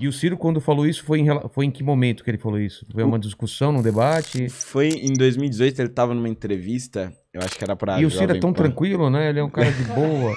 E o Ciro, quando falou isso, foi em, foi em que momento que ele falou isso? Foi uma discussão, num debate? Foi em 2018, ele tava numa entrevista, eu acho que era pra e o Ciro é tão Pan. tranquilo, né? Ele é um cara de boa.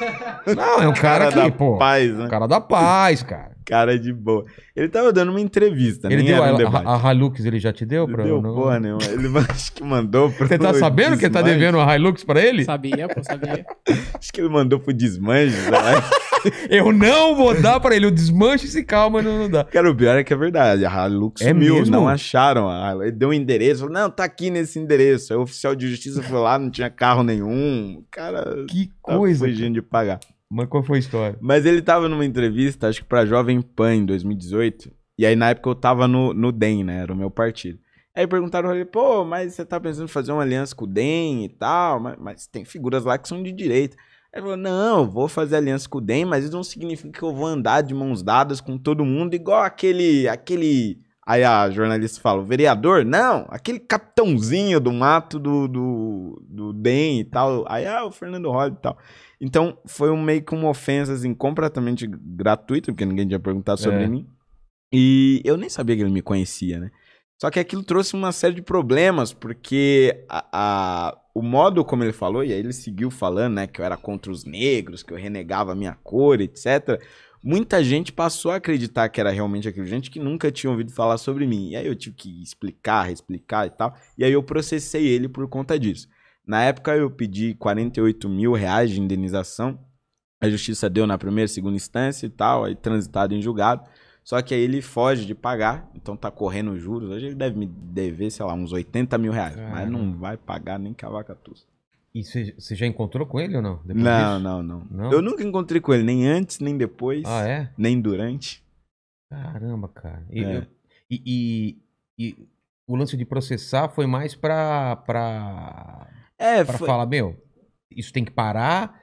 Não, é um cara, Cara que, da pô. paz, né? Cara da paz, cara. Cara de boa. Ele tava dando uma entrevista, Ele deu era um a, debate. a, a Hilux, ele já te deu? Não Pra, deu não? porra nenhuma. Ele acho que mandou pro Você tá sabendo que ele tá devendo a Hilux pra ele? Sabia, pô, sabia. Acho que ele mandou pro desmanche. sabe? Eu não vou dar pra ele. O desmanche se calma, não, não dá. Cara, o pior é que é verdade. A Hilux É sumiu, mesmo? não acharam. a Hilux. Ele deu um endereço, falou, não, tá aqui nesse endereço. Aí o oficial de justiça foi lá, não tinha carro nenhum. Cara Que tá coisa. fugindo de pagar. Mas qual foi a história? Mas ele tava numa entrevista, acho que pra Jovem Pan em 2018. E aí na época eu tava no, no DEM, né? Era o meu partido. Aí perguntaram pra ele, pô, mas você tá pensando em fazer uma aliança com o DEM e tal, mas, mas tem figuras lá que são de direita. Ele falou, não, vou fazer aliança com o DEM, mas isso não significa que eu vou andar de mãos dadas com todo mundo, igual aquele, aquele... Aí a jornalista fala, o vereador? Não, aquele capitãozinho do mato do, do, do DEM e tal. Aí, ah, o Fernando Holly e tal. Então, foi um, meio que uma ofensa, assim, completamente gratuita, porque ninguém tinha perguntado sobre É. mim. E eu nem sabia que ele me conhecia, né? Só que aquilo trouxe uma série de problemas, porque a, a- o modo como ele falou, e aí ele seguiu falando, né, que eu era contra os negros, que eu renegava a minha cor, etc. Muita gente passou a acreditar que era realmente aquilo, gente que nunca tinha ouvido falar sobre mim. E aí eu tive que explicar, explicar e tal. E aí eu processei ele por conta disso. Na época eu pedi 48 mil reais de indenização. A justiça deu na primeira segunda instância e tal, aí transitado em julgado. Só que aí ele foge de pagar, então tá correndo juros. Hoje ele deve me dever, sei lá, uns 80 mil reais. Mas não vai pagar nem que a vaca tussa. E você já encontrou com ele ou não? Não, não, não, Não? Eu nunca encontrei com ele, nem antes, nem depois, Ah, é? nem durante. Caramba, cara. E, É. eu- e- e- e o lance de processar foi mais pra, pra, É, pra foi- falar, meu, isso tem que parar.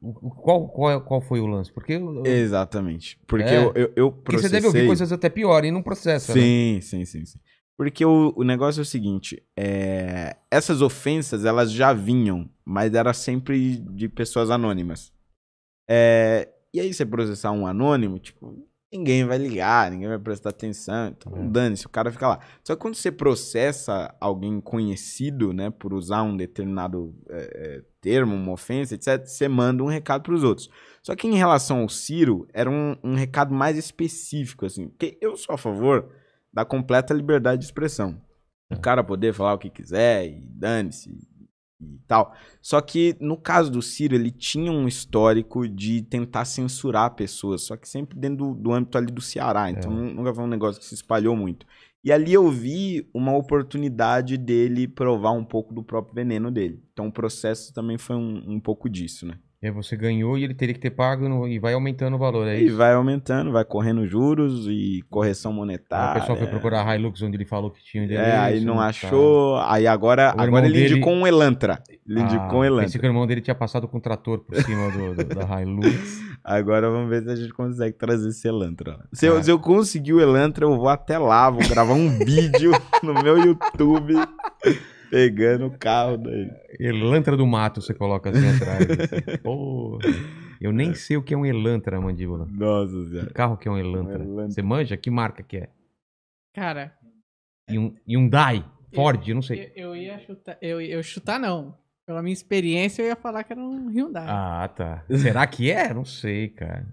Qual, qual, é- qual foi o lance? Porque, eu- Exatamente. Porque É. eu, eu, eu porque você deve processei... ouvir coisas até pior e não processa, né? Sim, sim, sim, sim. Porque o, o negócio é o seguinte, é, essas ofensas, elas já vinham, mas era sempre de pessoas anônimas. É, e aí você processar um anônimo, tipo, ninguém vai ligar, ninguém vai prestar atenção, então É. dane-se, o cara fica lá. Só que quando você processa alguém conhecido, né, por usar um determinado é, é, termo, uma ofensa, etc., você manda um recado pros outros. Só que em relação ao Ciro, era um, um recado mais específico, assim, porque eu sou a favor da completa liberdade de expressão. O cara poder falar o que quiser e dane-se e tal. Só que no caso do Ciro, ele tinha um histórico de tentar censurar pessoas, só que sempre dentro do, do âmbito ali do Ceará. Então É. nu- nunca foi um negócio que se espalhou muito. E ali eu vi uma oportunidade dele provar um pouco do próprio veneno dele. Então o processo também foi um, um pouco disso, né? E aí você ganhou e ele teria que ter pago no- e vai aumentando o valor, é E isso? vai aumentando, vai correndo juros e correção Aí monetária. o pessoal foi procurar a Hilux onde ele falou que tinha o endereço. É, aí não tá. achou. Aí agora, O agora ele dele- indicou um Elantra. Ele Ah, indicou um Elantra. Pensei que o irmão dele tinha passado com o trator por cima do, do- da Hilux. Agora vamos ver se a gente consegue trazer esse Elantra. Se, Ah. eu, se eu conseguir o Elantra, eu vou até lá, vou gravar um vídeo no meu YouTube pegando o carro dele. Elantra do mato, você coloca assim atrás. assim. Pô, eu nem sei o que é um Elantra, mandíbula. Nossa Que senhora. carro que é um Elantra? Um Elantra. Você manja? Que marca que é? Cara, Hyun- Hyundai? Ford? Eu não sei. eu, eu ia chutar. Eu, eu chutar, não. Pela minha experiência, eu ia falar que era um Hyundai. Ah, tá. Será que é? Não sei, cara.